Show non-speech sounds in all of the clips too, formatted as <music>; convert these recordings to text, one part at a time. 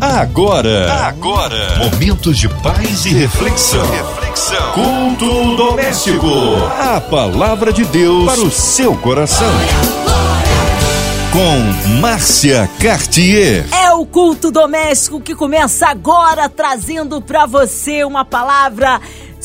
Agora, agora, momentos de paz e reflexão. reflexão. Culto doméstico. A palavra de Deus para o seu coração. Com Márcia Cartier. É o culto doméstico que começa agora trazendo para você uma palavra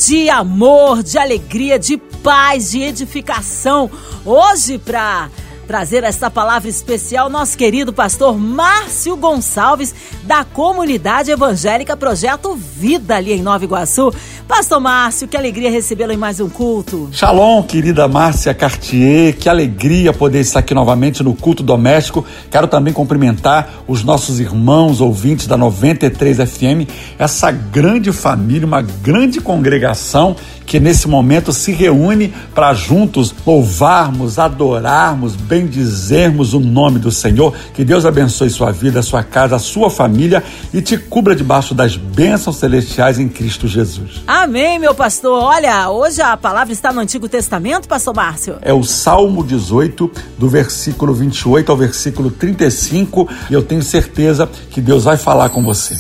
de amor, de alegria, de paz, de edificação. Hoje para trazer essa palavra especial, nosso querido pastor Márcio Gonçalves, da comunidade evangélica Projeto Vida, ali em Nova Iguaçu. Pastor Márcio, que alegria recebê-lo em mais um culto. Shalom, querida Márcia Cartier, que alegria poder estar aqui novamente no culto doméstico. Quero também cumprimentar os nossos irmãos ouvintes da 93 FM, essa grande família, uma grande congregação que nesse momento se reúne para juntos louvarmos, adorarmos, bendizermos o nome do Senhor. Que Deus abençoe sua vida, sua casa, sua família e te cubra debaixo das bênçãos celestiais em Cristo Jesus. Amém, meu pastor. Olha, hoje a palavra está no Antigo Testamento, pastor Márcio. É o Salmo 18, do versículo 28 ao versículo 35, e eu tenho certeza que Deus vai falar com você.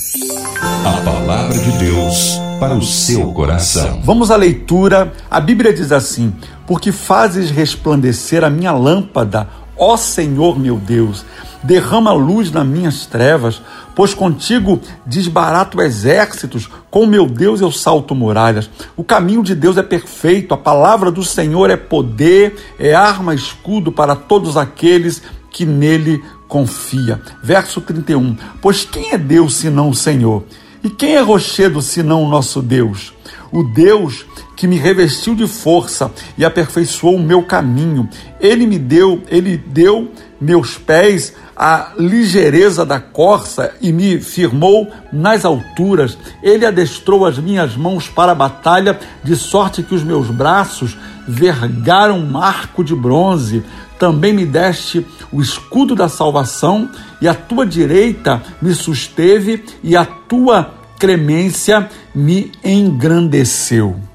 A palavra de Deus para o seu coração. Vamos à leitura. A Bíblia diz assim: Porque fazes resplandecer a minha lâmpada, ó Senhor meu Deus, derrama luz nas minhas trevas, pois contigo desbarato exércitos, com meu Deus eu salto muralhas. O caminho de Deus é perfeito, a palavra do Senhor é poder, é arma, escudo para todos aqueles que nele confia. Verso 31. Pois quem é Deus senão o Senhor? E quem é rochedo senão o nosso Deus? O Deus que me revestiu de força e aperfeiçoou o meu caminho. Ele me deu, ele deu meus pés a ligeireza da corça e me firmou nas alturas. Ele adestrou as minhas mãos para a batalha, de sorte que os meus braços vergaram um arco de bronze. Também me deste o escudo da salvação, e a tua direita me susteve, e a tua clemência me engrandeceu.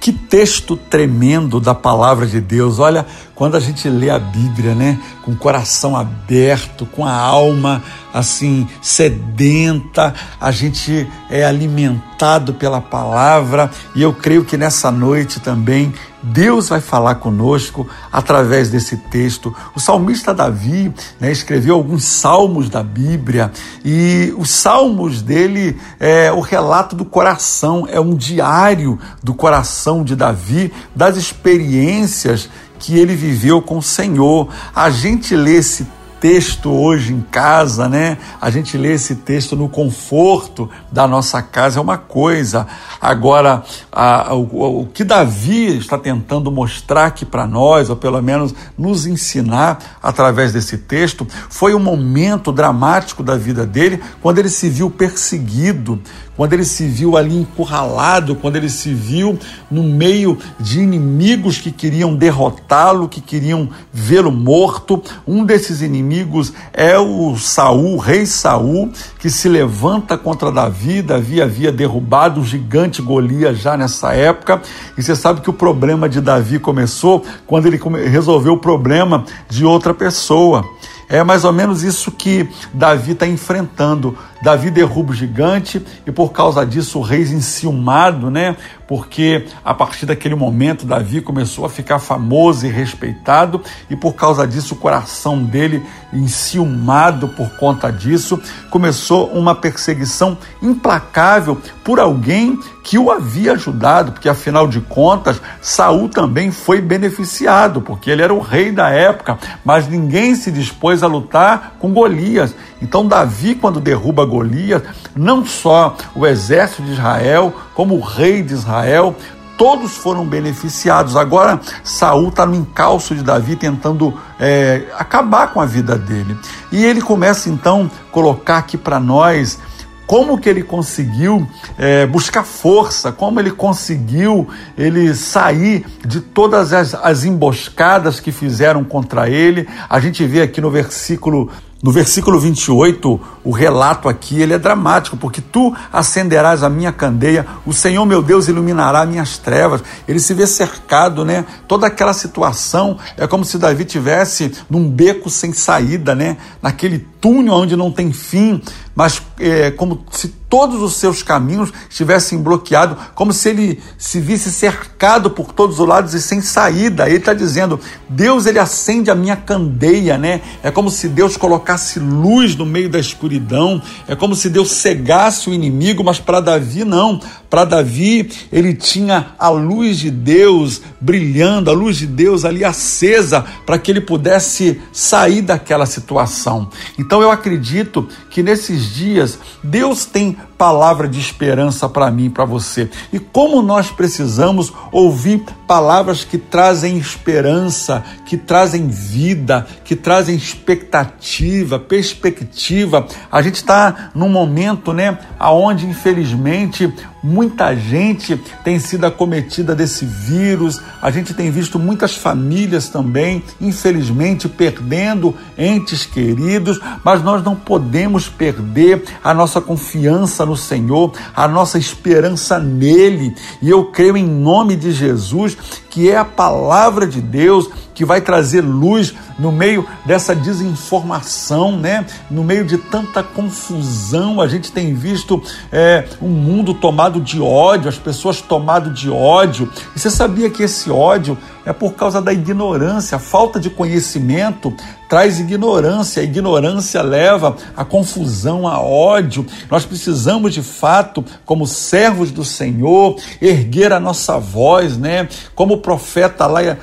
Que texto tremendo da palavra de Deus. Olha, quando a gente lê a Bíblia, né, com o coração aberto, com a alma assim sedenta, a gente é alimentado pela palavra e eu creio que nessa noite também Deus vai falar conosco através desse texto. O salmista Davi né, escreveu alguns salmos da Bíblia e os salmos dele é o relato do coração, é um diário do coração de Davi, das experiências que ele viveu com o Senhor. A gente lê esse texto hoje em casa, né? A gente lê esse texto no conforto da nossa casa é uma coisa. Agora, a, o, o que Davi está tentando mostrar aqui para nós, ou pelo menos nos ensinar através desse texto, foi um momento dramático da vida dele, quando ele se viu perseguido, quando ele se viu ali encurralado, quando ele se viu no meio de inimigos que queriam derrotá-lo, que queriam vê-lo morto. Um desses inimigos é o Saul, o rei Saul, que se levanta contra Davi. Davi havia derrubado o gigante Golias já nessa época. E você sabe que o problema de Davi começou quando ele resolveu o problema de outra pessoa. É mais ou menos isso que Davi está enfrentando. Davi derruba o gigante e por causa disso o rei enciumado, né? Porque a partir daquele momento Davi começou a ficar famoso e respeitado e por causa disso o coração dele enciumado por conta disso começou uma perseguição implacável por alguém que o havia ajudado, porque afinal de contas Saul também foi beneficiado, porque ele era o rei da época, mas ninguém se dispôs a lutar com Golias. Então Davi quando derruba Golias, não só o exército de Israel, como rei de Israel, todos foram beneficiados. Agora Saul está no encalço de Davi tentando é, acabar com a vida dele. E ele começa então a colocar aqui para nós como que ele conseguiu é, buscar força, como ele conseguiu ele sair de todas as, as emboscadas que fizeram contra ele. A gente vê aqui no versículo no versículo 28, o relato aqui ele é dramático, porque tu acenderás a minha candeia, o Senhor meu Deus iluminará minhas trevas. Ele se vê cercado, né? Toda aquela situação é como se Davi tivesse num beco sem saída, né? Naquele túnel onde não tem fim, mas é, como se todos os seus caminhos estivessem bloqueados, como se ele se visse cercado por todos os lados e sem saída. Ele está dizendo: Deus ele acende a minha candeia, né? É como se Deus colocasse luz no meio da escuridão. É como se Deus cegasse o inimigo, mas para Davi não. Para Davi ele tinha a luz de Deus brilhando, a luz de Deus ali acesa para que ele pudesse sair daquela situação. Então eu acredito que nesses dias Deus tem palavra de esperança para mim, para você. E como nós precisamos ouvir palavras que trazem esperança, que trazem vida, que trazem expectativa, perspectiva. A gente está num momento, né, aonde infelizmente muita gente tem sido acometida desse vírus. A gente tem visto muitas famílias também, infelizmente, perdendo entes queridos, mas nós não podemos perder a nossa confiança no Senhor, a nossa esperança nele. E eu creio em nome de Jesus que é a palavra de Deus que vai trazer luz no meio dessa desinformação, né? No meio de tanta confusão, a gente tem visto é, um mundo tomado de ódio, as pessoas tomadas de ódio. E você sabia que esse ódio é por causa da ignorância, a falta de conhecimento traz ignorância, a ignorância leva a confusão, a ódio. Nós precisamos de fato, como servos do Senhor, erguer a nossa voz, né? Como o profeta lá é,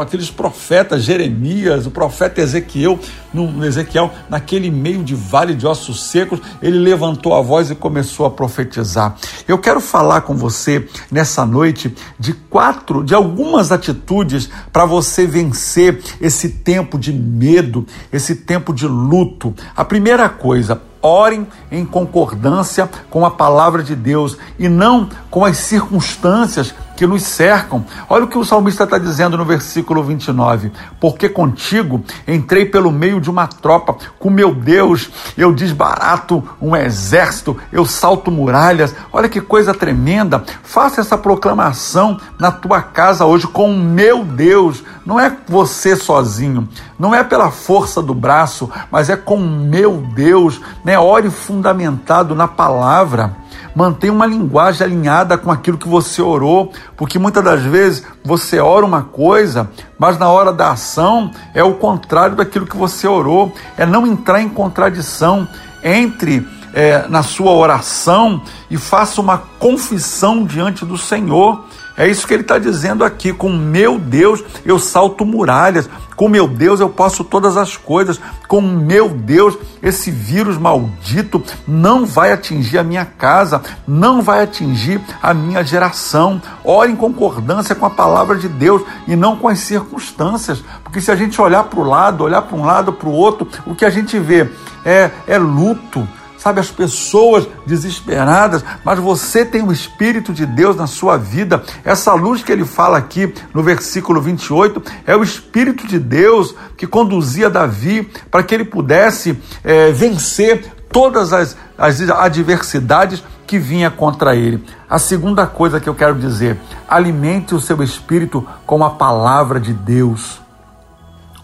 Aqueles profetas Jeremias, o profeta Ezequiel, no Ezequiel, naquele meio de vale de ossos secos, ele levantou a voz e começou a profetizar. Eu quero falar com você nessa noite de quatro, de algumas atitudes para você vencer esse tempo de medo, esse tempo de luto. A primeira coisa, orem em concordância com a palavra de Deus e não com as circunstâncias que nos cercam. Olha o que o salmista está dizendo no versículo 29. Porque contigo entrei pelo meio de uma tropa, com meu Deus eu desbarato um exército, eu salto muralhas. Olha que coisa tremenda. Faça essa proclamação na tua casa hoje com o meu Deus. Não é você sozinho, não é pela força do braço, mas é com o meu Deus. Né? Ore fundamentado na palavra. Mantenha uma linguagem alinhada com aquilo que você orou, porque muitas das vezes você ora uma coisa, mas na hora da ação é o contrário daquilo que você orou. É não entrar em contradição entre é, na sua oração e faça uma confissão diante do Senhor. É isso que ele está dizendo aqui. Com meu Deus eu salto muralhas. Com meu Deus eu posso todas as coisas. Com meu Deus esse vírus maldito não vai atingir a minha casa, não vai atingir a minha geração. Ore em concordância com a palavra de Deus e não com as circunstâncias. Porque se a gente olhar para o lado, olhar para um lado, para o outro, o que a gente vê é, é luto sabe, as pessoas desesperadas, mas você tem o Espírito de Deus na sua vida. Essa luz que ele fala aqui no versículo 28 é o Espírito de Deus que conduzia Davi para que ele pudesse é, vencer todas as, as adversidades que vinha contra ele. A segunda coisa que eu quero dizer, alimente o seu espírito com a palavra de Deus.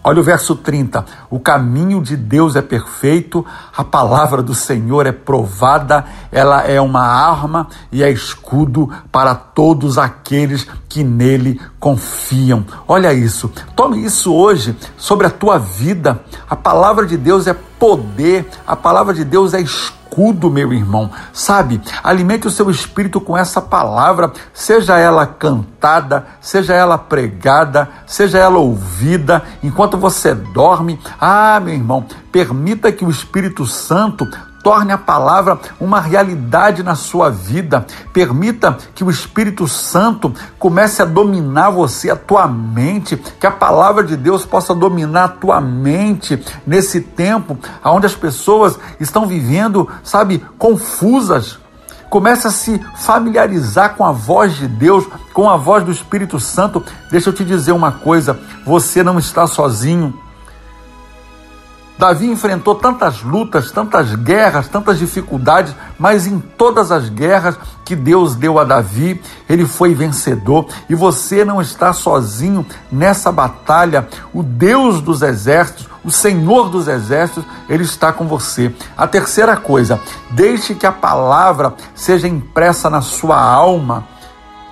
Olha o verso 30. O caminho de Deus é perfeito, a palavra do Senhor é provada, ela é uma arma e é escudo para todos aqueles que nele confiam. Olha isso. Tome isso hoje sobre a tua vida. A palavra de Deus é poder, a palavra de Deus é escudo meu irmão. Sabe, alimente o seu espírito com essa palavra, seja ela cantada, seja ela pregada, seja ela ouvida, enquanto você dorme. Ah, meu irmão, permita que o Espírito Santo Torne a palavra uma realidade na sua vida. Permita que o Espírito Santo comece a dominar você, a tua mente, que a palavra de Deus possa dominar a tua mente nesse tempo onde as pessoas estão vivendo, sabe, confusas. Comece a se familiarizar com a voz de Deus, com a voz do Espírito Santo. Deixa eu te dizer uma coisa: você não está sozinho. Davi enfrentou tantas lutas, tantas guerras, tantas dificuldades, mas em todas as guerras que Deus deu a Davi, ele foi vencedor. E você não está sozinho nessa batalha. O Deus dos exércitos, o Senhor dos exércitos, ele está com você. A terceira coisa, deixe que a palavra seja impressa na sua alma.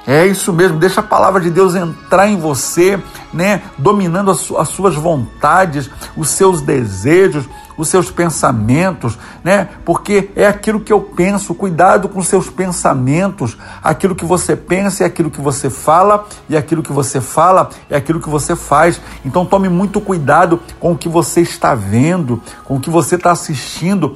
É isso mesmo, deixa a palavra de Deus entrar em você, né, dominando as, suas vontades, os seus desejos, os seus pensamentos, né? Porque é aquilo que eu penso, cuidado com seus pensamentos. Aquilo que você pensa é aquilo que você fala, e aquilo que você fala é aquilo que você faz. Então tome muito cuidado com o que você está vendo, com o que você está assistindo.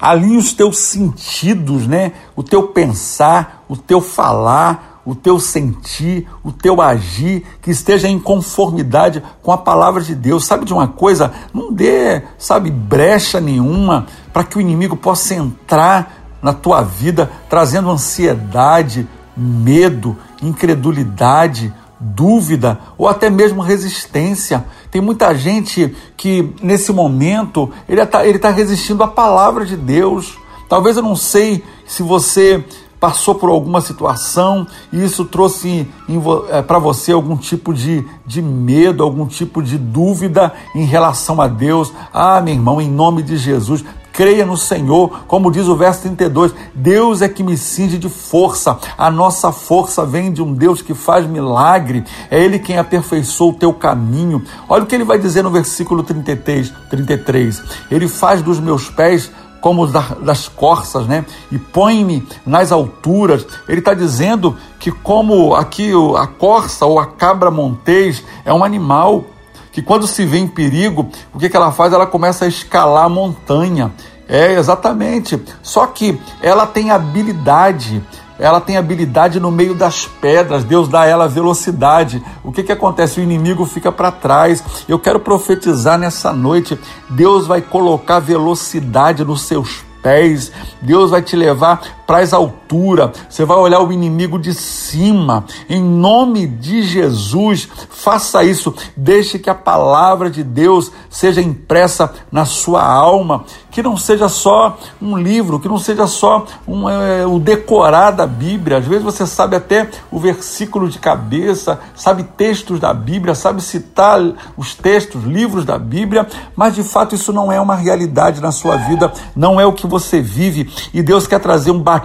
Alinhe os teus sentidos, né? O teu pensar, o teu falar, o teu sentir, o teu agir, que esteja em conformidade com a palavra de Deus. Sabe de uma coisa? Não dê, sabe, brecha nenhuma para que o inimigo possa entrar na tua vida trazendo ansiedade, medo, incredulidade, dúvida ou até mesmo resistência. Tem muita gente que nesse momento ele está ele tá resistindo à palavra de Deus. Talvez eu não sei se você passou por alguma situação e isso trouxe é, para você algum tipo de, de medo, algum tipo de dúvida em relação a Deus. Ah, meu irmão, em nome de Jesus, creia no Senhor, como diz o verso 32, Deus é que me cinge de força, a nossa força vem de um Deus que faz milagre, é Ele quem aperfeiçoou o teu caminho. Olha o que ele vai dizer no versículo 33, 33. Ele faz dos meus pés como das corças, né? E põe-me nas alturas. Ele está dizendo que como aqui a corça ou a cabra montês é um animal que quando se vê em perigo, o que, que ela faz? Ela começa a escalar a montanha. É, exatamente. Só que ela tem habilidade ela tem habilidade no meio das pedras, Deus dá a ela velocidade. O que, que acontece? O inimigo fica para trás. Eu quero profetizar nessa noite: Deus vai colocar velocidade nos seus pés, Deus vai te levar para as alturas, você vai olhar o inimigo de cima, em nome de Jesus, faça isso, deixe que a palavra de Deus seja impressa na sua alma, que não seja só um livro, que não seja só um, é, o decorar da Bíblia. Às vezes você sabe até o versículo de cabeça, sabe textos da Bíblia, sabe citar os textos, livros da Bíblia, mas de fato isso não é uma realidade na sua vida, não é o que você vive. E Deus quer trazer um batismo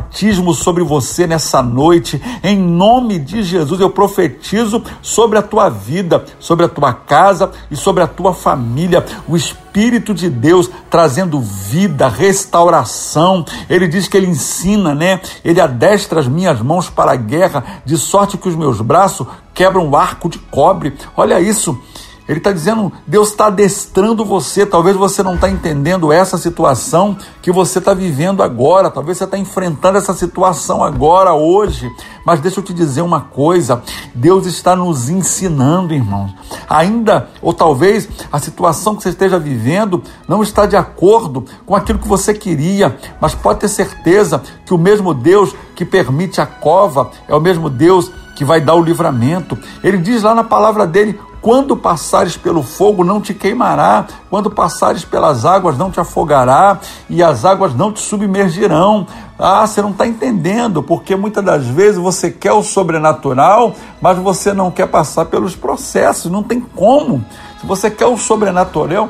sobre você nessa noite. Em nome de Jesus, eu profetizo sobre a tua vida, sobre a tua casa e sobre a tua família. O Espírito Espírito de Deus trazendo vida, restauração. Ele diz que ele ensina, né? Ele adestra as minhas mãos para a guerra, de sorte que os meus braços quebram o arco de cobre. Olha isso. Ele está dizendo, Deus está adestrando você. Talvez você não está entendendo essa situação que você está vivendo agora. Talvez você está enfrentando essa situação agora, hoje. Mas deixa eu te dizer uma coisa: Deus está nos ensinando, irmãos. Ainda, ou talvez a situação que você esteja vivendo não está de acordo com aquilo que você queria, mas pode ter certeza que o mesmo Deus que permite a cova é o mesmo Deus que vai dar o livramento. Ele diz lá na palavra dele: quando passares pelo fogo, não te queimará, quando passares pelas águas, não te afogará, e as águas não te submergirão. Ah, você não está entendendo, porque muitas das vezes você quer o sobrenatural, mas você não quer passar pelos processos, não tem como. Se você quer o sobrenatural,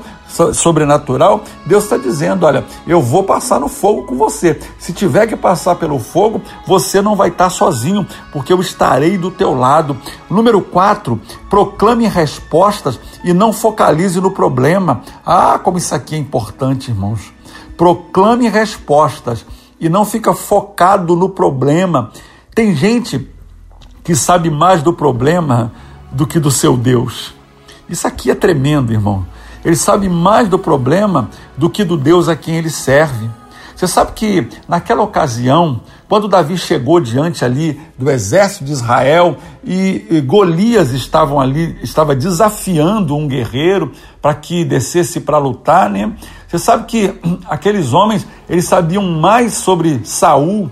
sobrenatural, Deus está dizendo: olha, eu vou passar no fogo com você. Se tiver que passar pelo fogo, você não vai estar sozinho, porque eu estarei do teu lado. Número 4, proclame respostas e não focalize no problema. Ah, como isso aqui é importante, irmãos. Proclame respostas e não fica focado no problema. Tem gente que sabe mais do problema do que do seu Deus. Isso aqui é tremendo, irmão. Ele sabe mais do problema do que do Deus a quem ele serve. Você sabe que naquela ocasião, quando Davi chegou diante ali do exército de Israel e Golias estavam ali, estava desafiando um guerreiro para que descesse para lutar, né? Você sabe que <clears throat> aqueles homens, eles sabiam mais sobre Saul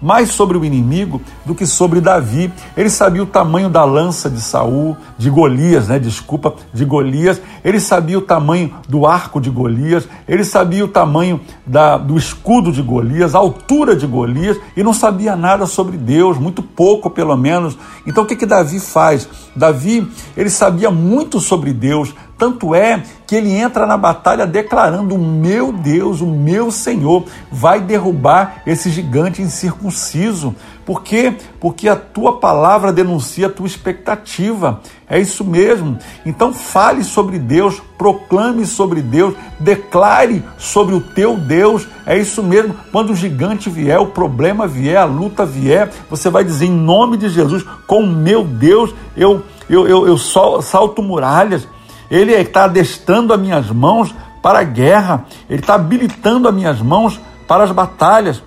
mais sobre o inimigo do que sobre Davi. Ele sabia o tamanho da lança de Saul, de Golias, né? Desculpa, de Golias. Ele sabia o tamanho do arco de Golias. Ele sabia o tamanho da, do escudo de Golias, a altura de Golias, e não sabia nada sobre Deus, muito pouco pelo menos. Então o que que Davi faz? Davi, ele sabia muito sobre Deus, tanto é que ele entra na batalha declarando: meu Deus, o meu Senhor, vai derrubar esse gigante incircunciso. Por quê? Porque a tua palavra denuncia a tua expectativa. É isso mesmo. Então fale sobre Deus, proclame sobre Deus, declare sobre o teu Deus. É isso mesmo. Quando o gigante vier, o problema vier, a luta vier, você vai dizer em nome de Jesus: com o meu Deus eu, eu, eu, eu salto muralhas ele está adestrando as minhas mãos para a guerra, Ele está habilitando as minhas mãos para as batalhas.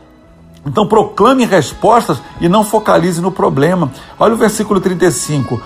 Então proclame respostas e não focalize no problema. Olha o versículo 35.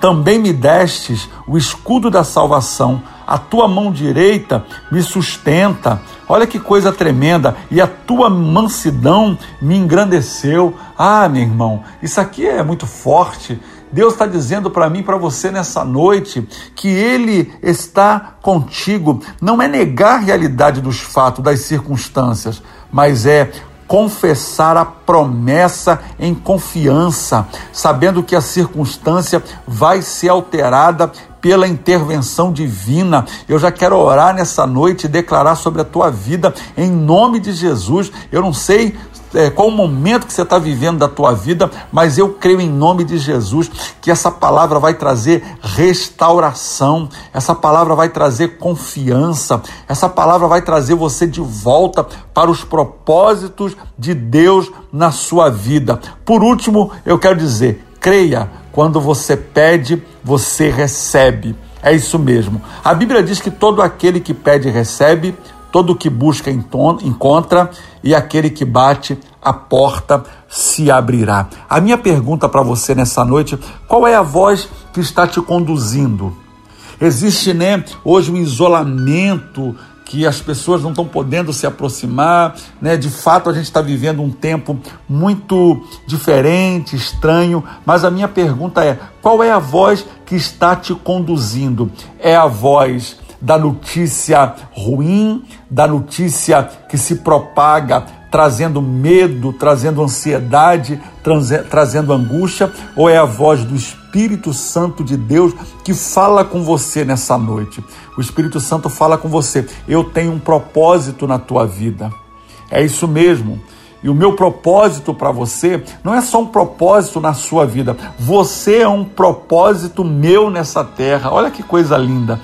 Também me destes o escudo da salvação, a tua mão direita me sustenta. Olha que coisa tremenda, e a tua mansidão me engrandeceu. Ah, meu irmão, isso aqui é muito forte. Deus está dizendo para mim, para você nessa noite, que Ele está contigo. Não é negar a realidade dos fatos, das circunstâncias, mas é confessar a promessa em confiança, sabendo que a circunstância vai ser alterada pela intervenção divina. Eu já quero orar nessa noite e declarar sobre a tua vida em nome de Jesus. Eu não sei é, qual o momento que você está vivendo da tua vida, mas eu creio em nome de Jesus que essa palavra vai trazer restauração, essa palavra vai trazer confiança, essa palavra vai trazer você de volta para os propósitos de Deus na sua vida. Por último, eu quero dizer, creia, quando você pede, você recebe. É isso mesmo. A Bíblia diz que todo aquele que pede recebe, Todo que busca encontra, e aquele que bate, a porta se abrirá. A minha pergunta para você nessa noite: qual é a voz que está te conduzindo? Existe, né, hoje um isolamento que as pessoas não estão podendo se aproximar, né? De fato, a gente está vivendo um tempo muito diferente, estranho, mas a minha pergunta é: qual é a voz que está te conduzindo? É a voz da notícia ruim, da notícia que se propaga trazendo medo, trazendo ansiedade, trazendo angústia, ou é a voz do Espírito Santo de Deus que fala com você nessa noite? O Espírito Santo fala com você: eu tenho um propósito na tua vida. É isso mesmo. E o meu propósito para você não é só um propósito na sua vida, você é um propósito meu nessa terra. Olha que coisa linda.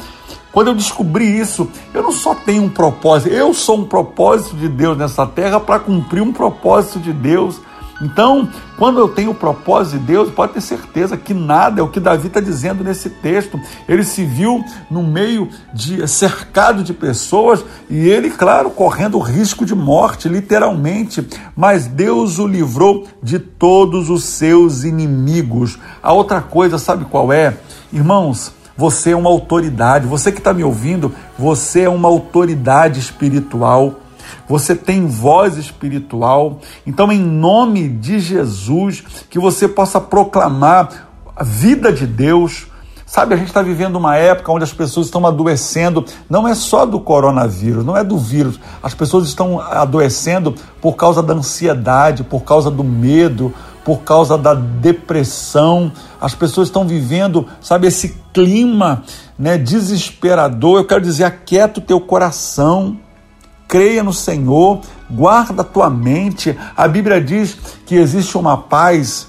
Quando eu descobri isso, eu não só tenho um propósito, eu sou um propósito de Deus nessa terra para cumprir um propósito de Deus. Então, quando eu tenho o propósito de Deus, pode ter certeza que nada é o que Davi está dizendo nesse texto. Ele se viu no meio de cercado de pessoas e ele, claro, correndo risco de morte, literalmente. Mas Deus o livrou de todos os seus inimigos. A outra coisa, sabe qual é? Irmãos, você é uma autoridade. Você que está me ouvindo, você é uma autoridade espiritual. Você tem voz espiritual. Então, em nome de Jesus, que você possa proclamar a vida de Deus. Sabe, a gente está vivendo uma época onde as pessoas estão adoecendo, não é só do coronavírus, não é do vírus. As pessoas estão adoecendo por causa da ansiedade, por causa do medo, por causa da depressão. As pessoas estão vivendo, sabe, esse clima né, desesperador. Eu quero dizer, aquieta o teu coração, creia no Senhor, guarda a tua mente. A Bíblia diz que existe uma paz,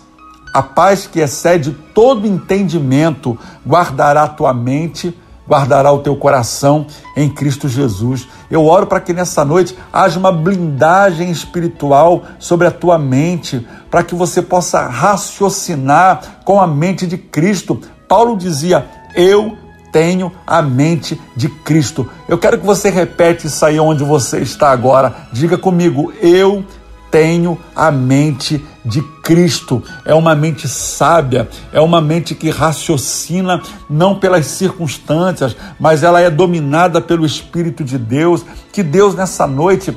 a paz que excede todo entendimento, guardará a tua mente guardará o teu coração em Cristo Jesus. Eu oro para que nessa noite haja uma blindagem espiritual sobre a tua mente, para que você possa raciocinar com a mente de Cristo. Paulo dizia: Eu tenho a mente de Cristo. Eu quero que você repete isso aí onde você está agora. Diga comigo: Eu tenho a mente de Cristo. É uma mente sábia, é uma mente que raciocina não pelas circunstâncias, mas ela é dominada pelo Espírito de Deus. Que Deus nessa noite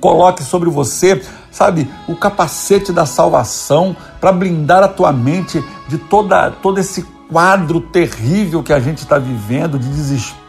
coloque sobre você sabe, o capacete da salvação para blindar a tua mente de toda, todo esse quadro terrível que a gente está vivendo, de desespero,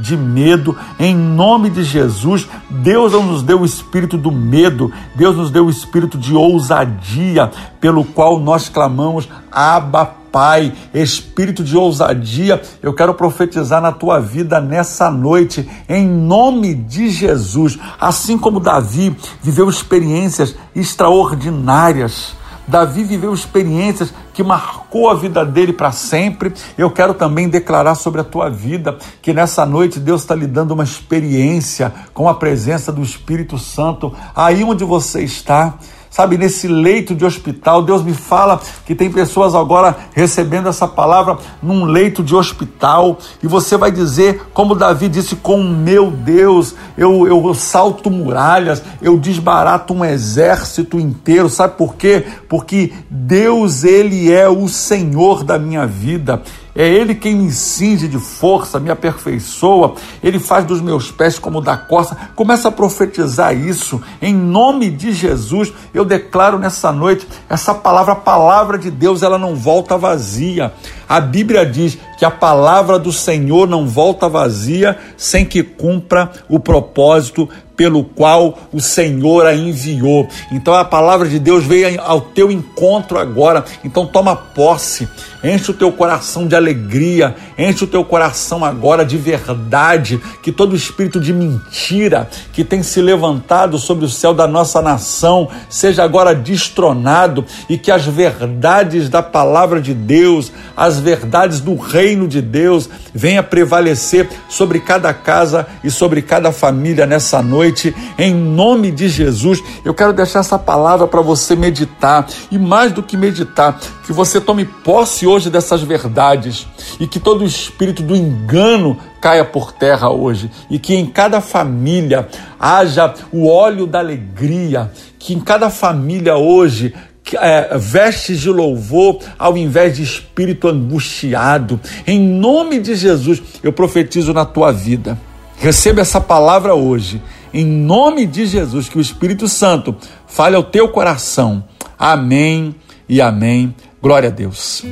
de medo. Em nome de Jesus, Deus não nos deu o espírito do medo, Deus nos deu o espírito de ousadia, pelo qual nós clamamos, Abba Pai, espírito de ousadia, eu quero profetizar na tua vida nessa noite, em nome de Jesus. Assim como Davi viveu experiências extraordinárias, Davi viveu experiências que marcou a vida dele para sempre. Eu quero também declarar sobre a tua vida que nessa noite Deus está lhe dando uma experiência com a presença do Espírito Santo aí onde você está sabe, nesse leito de hospital. Deus me fala que tem pessoas agora recebendo essa palavra num leito de hospital e você vai dizer, como Davi disse, com meu Deus, eu, eu salto muralhas, eu desbarato um exército inteiro. Sabe por quê? Porque Deus, Ele é o Senhor da minha vida. É Ele quem me cinge de força, me aperfeiçoa. Ele faz dos meus pés como da costa. Começa a profetizar isso. Em nome de Jesus, eu declaro nessa noite essa palavra, a palavra de Deus, ela não volta vazia. A Bíblia diz que a palavra do Senhor não volta vazia sem que cumpra o propósito pelo qual o Senhor a enviou. Então a palavra de Deus veio ao teu encontro agora. Então toma posse, enche o teu coração de alegria, enche o teu coração agora de verdade, que todo espírito de mentira que tem se levantado sobre o céu da nossa nação seja agora destronado e que as verdades da palavra de Deus, as verdades do reino de Deus venha prevalecer sobre cada casa e sobre cada família nessa noite noite, em nome de Jesus. Eu quero deixar essa palavra para você meditar e mais do que meditar, que você tome posse hoje dessas verdades e que todo o espírito do engano caia por terra hoje e que em cada família haja o óleo da alegria, que em cada família hoje é, vestes de louvor ao invés de espírito angustiado. Em nome de Jesus, eu profetizo na tua vida. Receba essa palavra hoje em nome de Jesus, que o Espírito Santo fale ao teu coração. Amém e amém. Glória a Deus.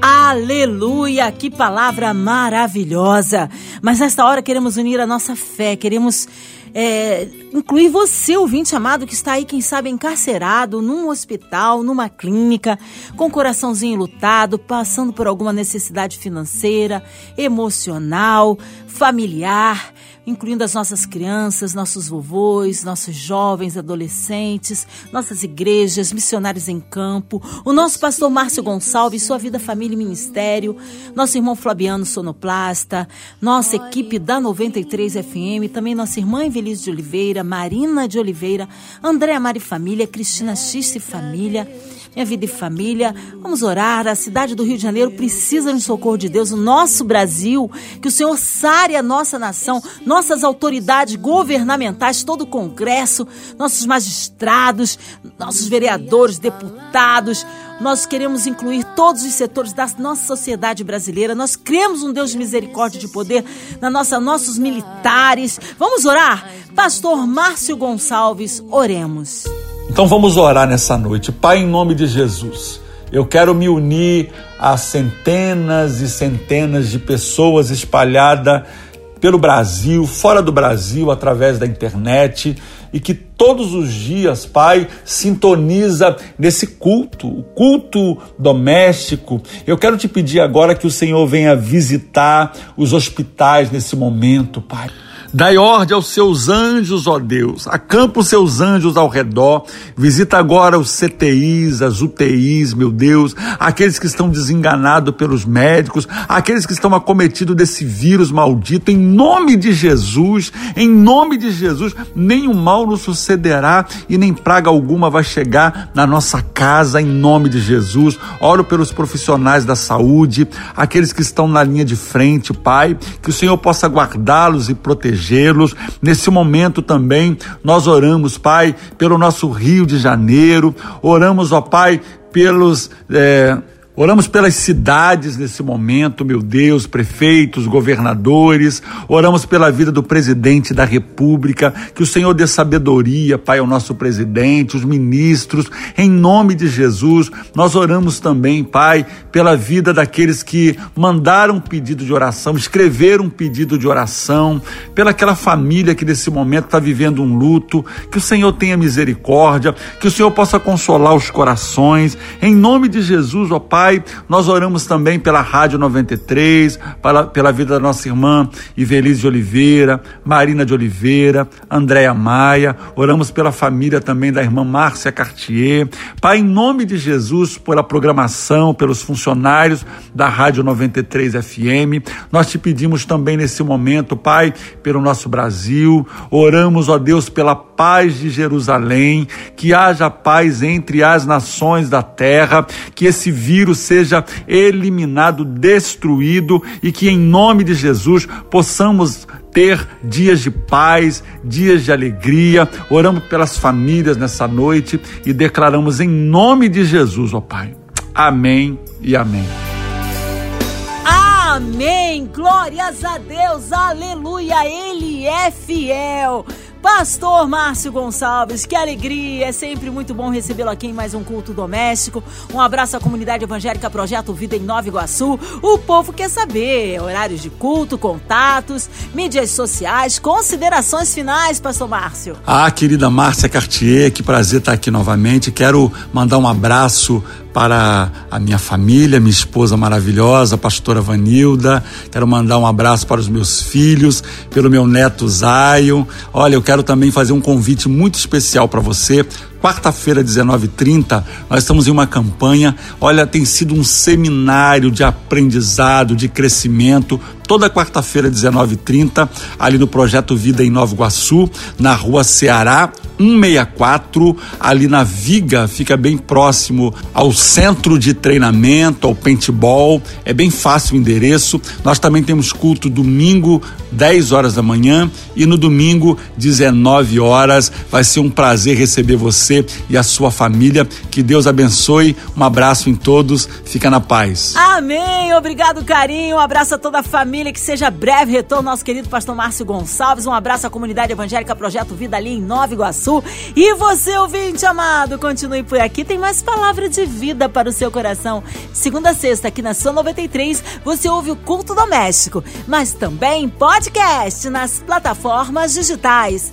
Aleluia! Que palavra maravilhosa! Mas nesta hora queremos unir a nossa fé, queremos é, incluir você, ouvinte amado, que está aí, quem sabe, encarcerado, num hospital, numa clínica, com o coraçãozinho lutado, passando por alguma necessidade financeira, emocional, familiar incluindo as nossas crianças, nossos vovôs, nossos jovens, adolescentes, nossas igrejas, missionários em campo, o nosso pastor Márcio Gonçalves, sua vida, família e ministério, nosso irmão Flaviano Sonoplasta, nossa equipe da 93 FM, também nossa irmã Evelise de Oliveira, Marina de Oliveira, Andréa Mari Família, Cristina X e Família, minha vida e família. Vamos orar. A cidade do Rio de Janeiro precisa do socorro de Deus. O nosso Brasil, que o Senhor sare a nossa nação, nossas autoridades governamentais, todo o Congresso, nossos magistrados, nossos vereadores, deputados. Nós queremos incluir todos os setores da nossa sociedade brasileira. Nós cremos um Deus de misericórdia e de poder na nossa nossos militares. Vamos orar? Pastor Márcio Gonçalves, oremos. Então vamos orar nessa noite. Pai, em nome de Jesus, eu quero me unir a centenas e centenas de pessoas espalhadas pelo Brasil, fora do Brasil, através da internet, e que todos os dias, Pai, sintoniza nesse culto, o culto doméstico. Eu quero te pedir agora que o Senhor venha visitar os hospitais nesse momento, Pai. Dai ordem aos seus anjos, ó Deus. Acampa os seus anjos ao redor. Visita agora os CTIs, as UTIs, meu Deus. Aqueles que estão desenganados pelos médicos. Aqueles que estão acometidos desse vírus maldito. Em nome de Jesus, em nome de Jesus, nenhum mal nos sucederá e nem praga alguma vai chegar na nossa casa, em nome de Jesus. Oro pelos profissionais da saúde, aqueles que estão na linha de frente, Pai. Que o Senhor possa guardá-los e proteger protegê-los. Nesse momento também nós oramos, Pai, pelo nosso Rio de Janeiro, oramos, ó Pai, pelos. É, Oramos pelas cidades nesse momento, meu Deus, prefeitos, governadores. Oramos pela vida do presidente da República. Que o Senhor dê sabedoria, Pai, ao nosso presidente, os ministros. Em nome de Jesus, nós oramos também, Pai, pela vida daqueles que mandaram um pedido de oração, escreveram um pedido de oração, pela aquela família que nesse momento está vivendo um luto. Que o Senhor tenha misericórdia, que o Senhor possa consolar os corações. Em nome de Jesus, ó Pai Pai, nós oramos também pela Rádio 93, pela, pela vida da nossa irmã Ivelise de Oliveira, Marina de Oliveira, Andréa Maia, oramos pela família também da irmã Márcia Cartier. Pai, em nome de Jesus, pela programação, pelos funcionários da Rádio 93 FM, nós te pedimos também nesse momento, Pai, pelo nosso Brasil, oramos, ó Deus, pela paz de Jerusalém, que haja paz entre as nações da terra, que esse vírus seja eliminado, destruído e que em nome de Jesus possamos ter dias de paz, dias de alegria. Oramos pelas famílias nessa noite e declaramos em nome de Jesus, ó Pai. Amém e amém. Amém. Glórias a Deus. Aleluia. Ele é fiel. Pastor Márcio Gonçalves, que alegria! É sempre muito bom recebê-lo aqui em mais um culto doméstico. Um abraço à comunidade evangélica Projeto Vida em Nova Iguaçu. O povo quer saber horários de culto, contatos, mídias sociais, considerações finais, Pastor Márcio. Ah, querida Márcia Cartier, que prazer estar aqui novamente. Quero mandar um abraço para a minha família, minha esposa maravilhosa, pastora Vanilda. Quero mandar um abraço para os meus filhos, pelo meu neto Zion. Olha, eu quero também fazer um convite muito especial para você quarta-feira, 19h30, nós estamos em uma campanha. Olha, tem sido um seminário de aprendizado, de crescimento. Toda quarta-feira, 19h30, ali no Projeto Vida em Nova Iguaçu, na rua Ceará, 164, ali na Viga, fica bem próximo ao centro de treinamento, ao paintball. É bem fácil o endereço. Nós também temos culto domingo, 10 horas da manhã, e no domingo, 19 horas. Vai ser um prazer receber você e a sua família. Que Deus abençoe. Um abraço em todos. Fica na paz. Amém. Obrigado, carinho. Um abraço a toda a família. Que seja breve retorno nosso querido pastor Márcio Gonçalves. Um abraço à comunidade evangélica Projeto Vida ali em Nova Iguaçu. E você, ouvinte amado, continue por aqui. Tem mais palavra de vida para o seu coração. Segunda a sexta, aqui na São 93, você ouve o culto doméstico, mas também podcast nas plataformas digitais